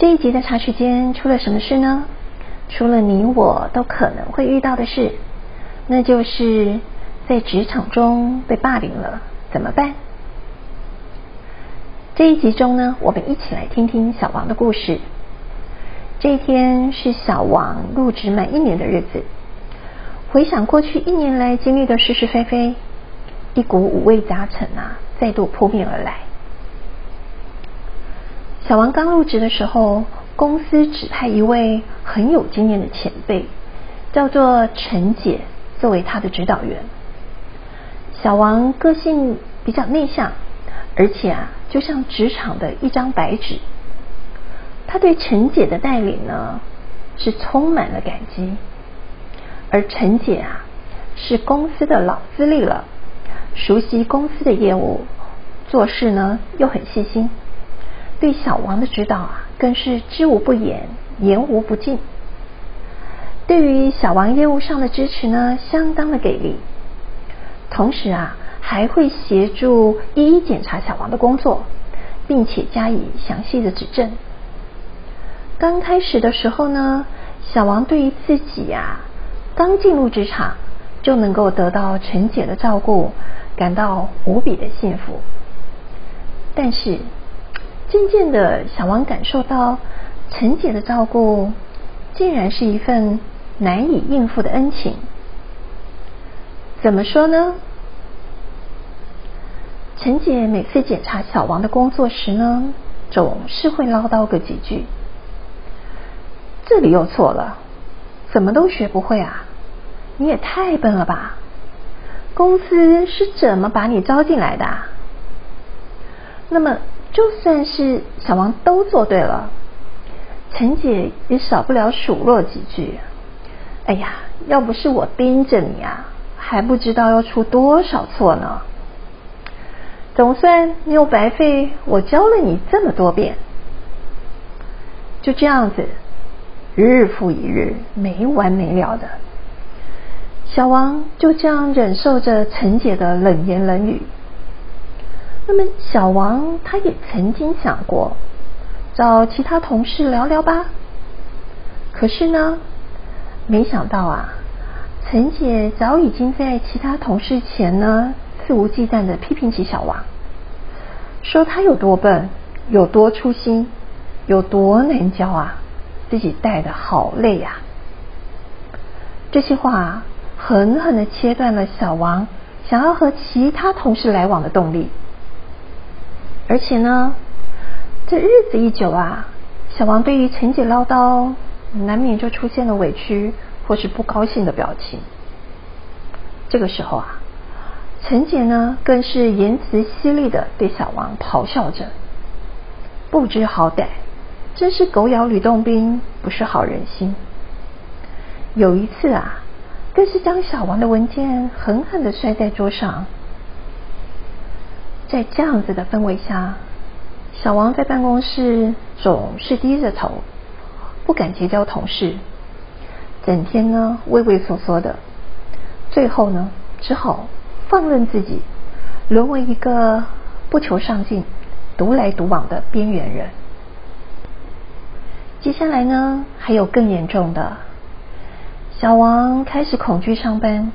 这一集的茶水间出了什么事呢？出了你我都可能会遇到的事，那就是在职场中被霸凌了，怎么办？这一集中呢，我们一起来听听小王的故事。这一天是小王入职满一年的日子。回想过去一年来经历的是是非非，一股五味杂陈啊，再度扑面而来。小王刚入职的时候，公司指派一位很有经验的前辈，叫做陈姐，作为他的指导员。小王个性比较内向，而且啊，就像职场的一张白纸。他对陈姐的带领呢，是充满了感激。而陈姐啊，是公司的老资历了，熟悉公司的业务，做事呢又很细心，对小王的指导啊，更是知无不言，言无不尽。对于小王业务上的支持呢，相当的给力。同时啊，还会协助一一检查小王的工作，并且加以详细的指正。刚开始的时候呢，小王对于自己呀。刚进入职场就能够得到陈姐的照顾，感到无比的幸福。但是渐渐的，小王感受到陈姐的照顾竟然是一份难以应付的恩情。怎么说呢？陈姐每次检查小王的工作时呢，总是会唠叨个几句：“这里又错了，怎么都学不会啊！”你也太笨了吧！公司是怎么把你招进来的？那么，就算是小王都做对了，陈姐也少不了数落几句。哎呀，要不是我盯着你啊，还不知道要出多少错呢。总算没有白费我教了你这么多遍。就这样子，日复一日，没完没了的。小王就这样忍受着陈姐的冷言冷语。那么，小王他也曾经想过找其他同事聊聊吧。可是呢，没想到啊，陈姐早已经在其他同事前呢肆无忌惮的批评起小王，说他有多笨，有多粗心，有多难教啊，自己带的好累呀。这些话。狠狠的切断了小王想要和其他同事来往的动力，而且呢，这日子一久啊，小王对于陈姐唠叨，难免就出现了委屈或是不高兴的表情。这个时候啊，陈姐呢更是言辞犀利的对小王咆哮着：“不知好歹，真是狗咬吕洞宾，不是好人心。”有一次啊。更是将小王的文件狠狠的摔在桌上。在这样子的氛围下，小王在办公室总是低着头，不敢结交同事，整天呢畏畏缩缩的，最后呢只好放任自己沦为一个不求上进、独来独往的边缘人。接下来呢还有更严重的。小王开始恐惧上班，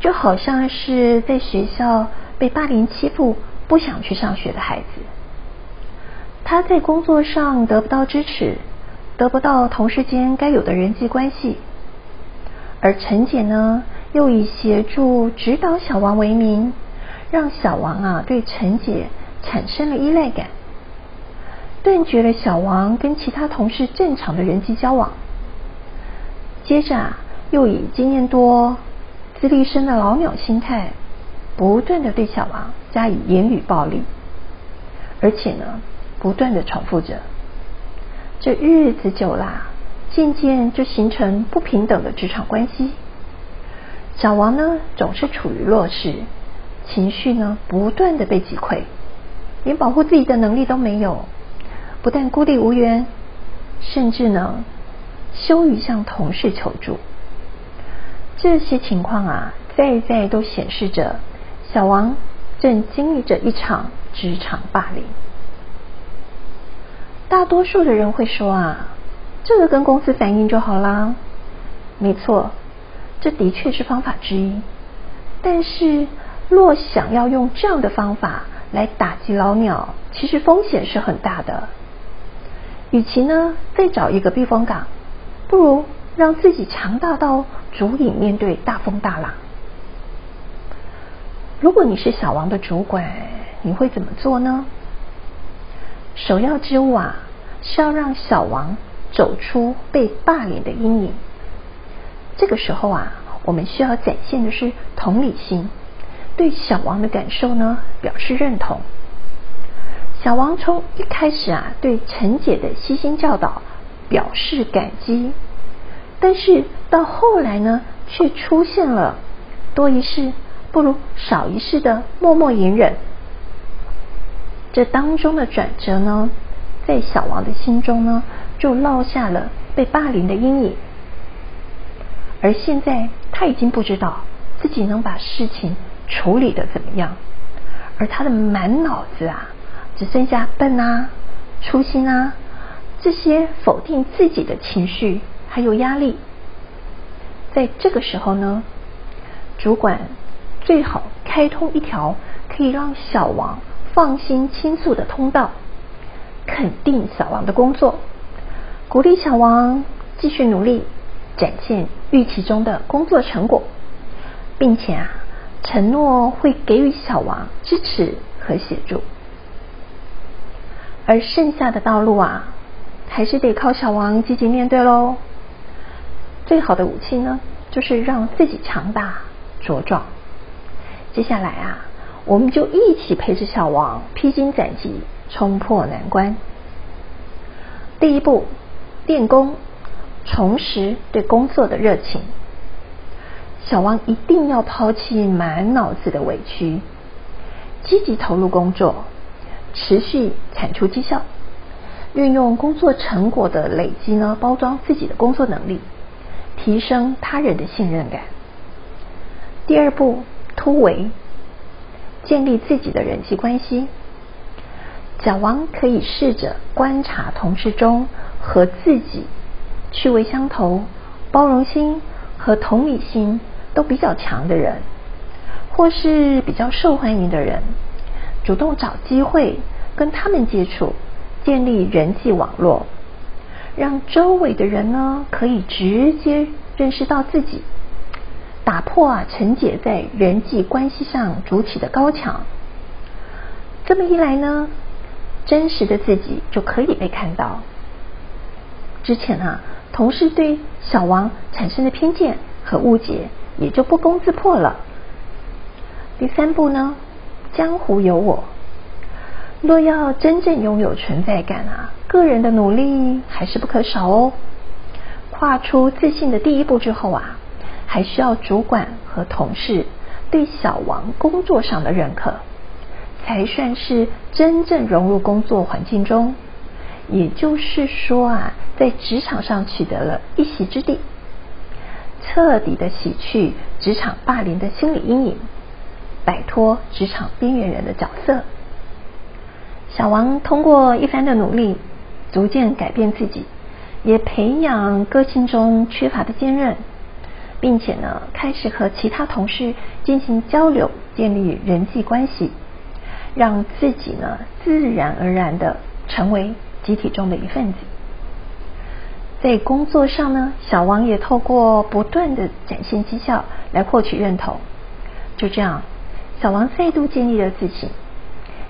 就好像是在学校被霸凌欺负、不想去上学的孩子。他在工作上得不到支持，得不到同事间该有的人际关系，而陈姐呢，又以协助指导小王为名，让小王啊对陈姐产生了依赖感，断绝了小王跟其他同事正常的人际交往。接着啊。又以经验多、资历深的老鸟心态，不断的对小王加以言语暴力，而且呢，不断的重复着。这日子久了，渐渐就形成不平等的职场关系。小王呢，总是处于弱势，情绪呢不断的被击溃，连保护自己的能力都没有，不但孤立无援，甚至呢羞于向同事求助。这些情况啊，在在都显示着小王正经历着一场职场霸凌。大多数的人会说啊，这个跟公司反映就好啦。没错，这的确是方法之一。但是，若想要用这样的方法来打击老鸟，其实风险是很大的。与其呢再找一个避风港，不如让自己强大到足以面对大风大浪。如果你是小王的主管，你会怎么做呢？首要之务啊，是要让小王走出被霸凌的阴影。这个时候啊，我们需要展现的是同理心，对小王的感受呢表示认同。小王从一开始啊，对陈姐的悉心教导表示感激，但是到后来呢，却出现了多一事不如少一事的默默隐忍。这当中的转折呢，在小王的心中呢，就落下了被霸凌的阴影。而现在他已经不知道自己能把事情处理的怎么样，而他的满脑子啊，只剩下笨啊、粗心啊这些否定自己的情绪，还有压力。在这个时候呢，主管最好开通一条可以让小王。放心倾诉的通道，肯定小王的工作，鼓励小王继续努力，展现预期中的工作成果，并且啊，承诺会给予小王支持和协助。而剩下的道路啊，还是得靠小王积极面对喽。最好的武器呢，就是让自己强大茁壮。接下来啊。我们就一起陪着小王披荆斩棘，冲破难关。第一步，练功，重拾对工作的热情。小王一定要抛弃满脑子的委屈，积极投入工作，持续产出绩效，运用工作成果的累积呢，包装自己的工作能力，提升他人的信任感。第二步，突围。建立自己的人际关系，小王可以试着观察同事中和自己趣味相投、包容心和同理心都比较强的人，或是比较受欢迎的人，主动找机会跟他们接触，建立人际网络，让周围的人呢可以直接认识到自己。打破啊，陈姐在人际关系上筑起的高墙。这么一来呢，真实的自己就可以被看到。之前啊，同事对小王产生的偏见和误解也就不攻自破了。第三步呢，江湖有我。若要真正拥有存在感啊，个人的努力还是不可少哦。跨出自信的第一步之后啊。还需要主管和同事对小王工作上的认可，才算是真正融入工作环境中。也就是说啊，在职场上取得了一席之地，彻底的洗去职场霸凌的心理阴影，摆脱职场边缘人的角色。小王通过一番的努力，逐渐改变自己，也培养个性中缺乏的坚韧。并且呢，开始和其他同事进行交流，建立人际关系，让自己呢自然而然的成为集体中的一份子。在工作上呢，小王也透过不断的展现绩效来获取认同。就这样，小王再度建立了自信。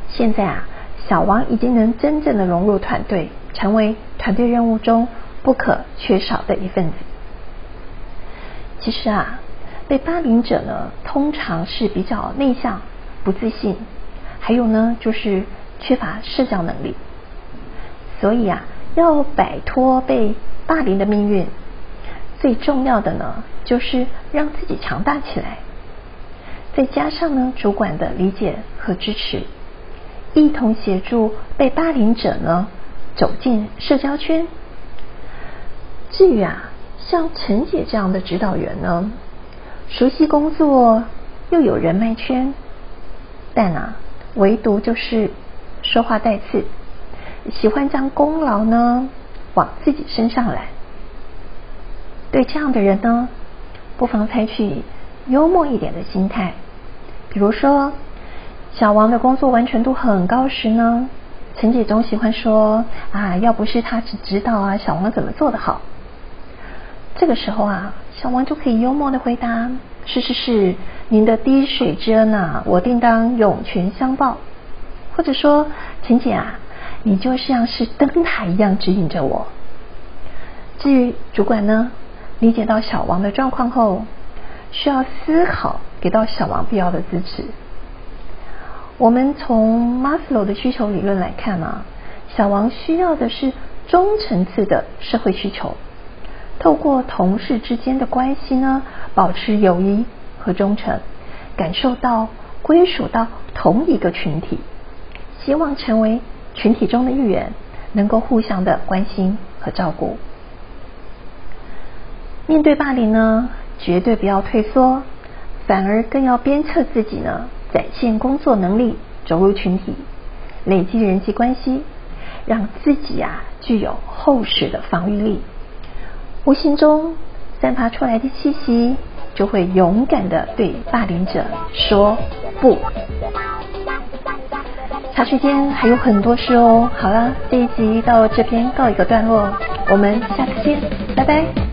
现在啊，小王已经能真正的融入团队，成为团队任务中不可缺少的一份子。其实啊，被霸凌者呢，通常是比较内向、不自信，还有呢，就是缺乏社交能力。所以啊，要摆脱被霸凌的命运，最重要的呢，就是让自己强大起来。再加上呢，主管的理解和支持，一同协助被霸凌者呢走进社交圈。至于啊，像陈姐这样的指导员呢，熟悉工作又有人脉圈，但啊，唯独就是说话带刺，喜欢将功劳呢往自己身上揽。对这样的人呢，不妨采取。幽默一点的心态，比如说小王的工作完成度很高时呢，陈姐总喜欢说啊，要不是他只知道啊，小王怎么做的好。这个时候啊，小王就可以幽默的回答：是是是，您的滴水之恩啊，我定当涌泉相报。或者说，陈姐啊，你就像是灯塔一样指引着我。至于主管呢，理解到小王的状况后。需要思考给到小王必要的支持。我们从马斯洛的需求理论来看呢，小王需要的是中层次的社会需求，透过同事之间的关系呢，保持友谊和忠诚，感受到归属到同一个群体，希望成为群体中的一员，能够互相的关心和照顾。面对霸凌呢？绝对不要退缩，反而更要鞭策自己呢，展现工作能力，走入群体，累积人际关系，让自己啊具有厚实的防御力。无形中散发出来的气息，就会勇敢的对霸凌者说不。茶水间还有很多事哦。好了，这一集到这边告一个段落，我们下次见，拜拜。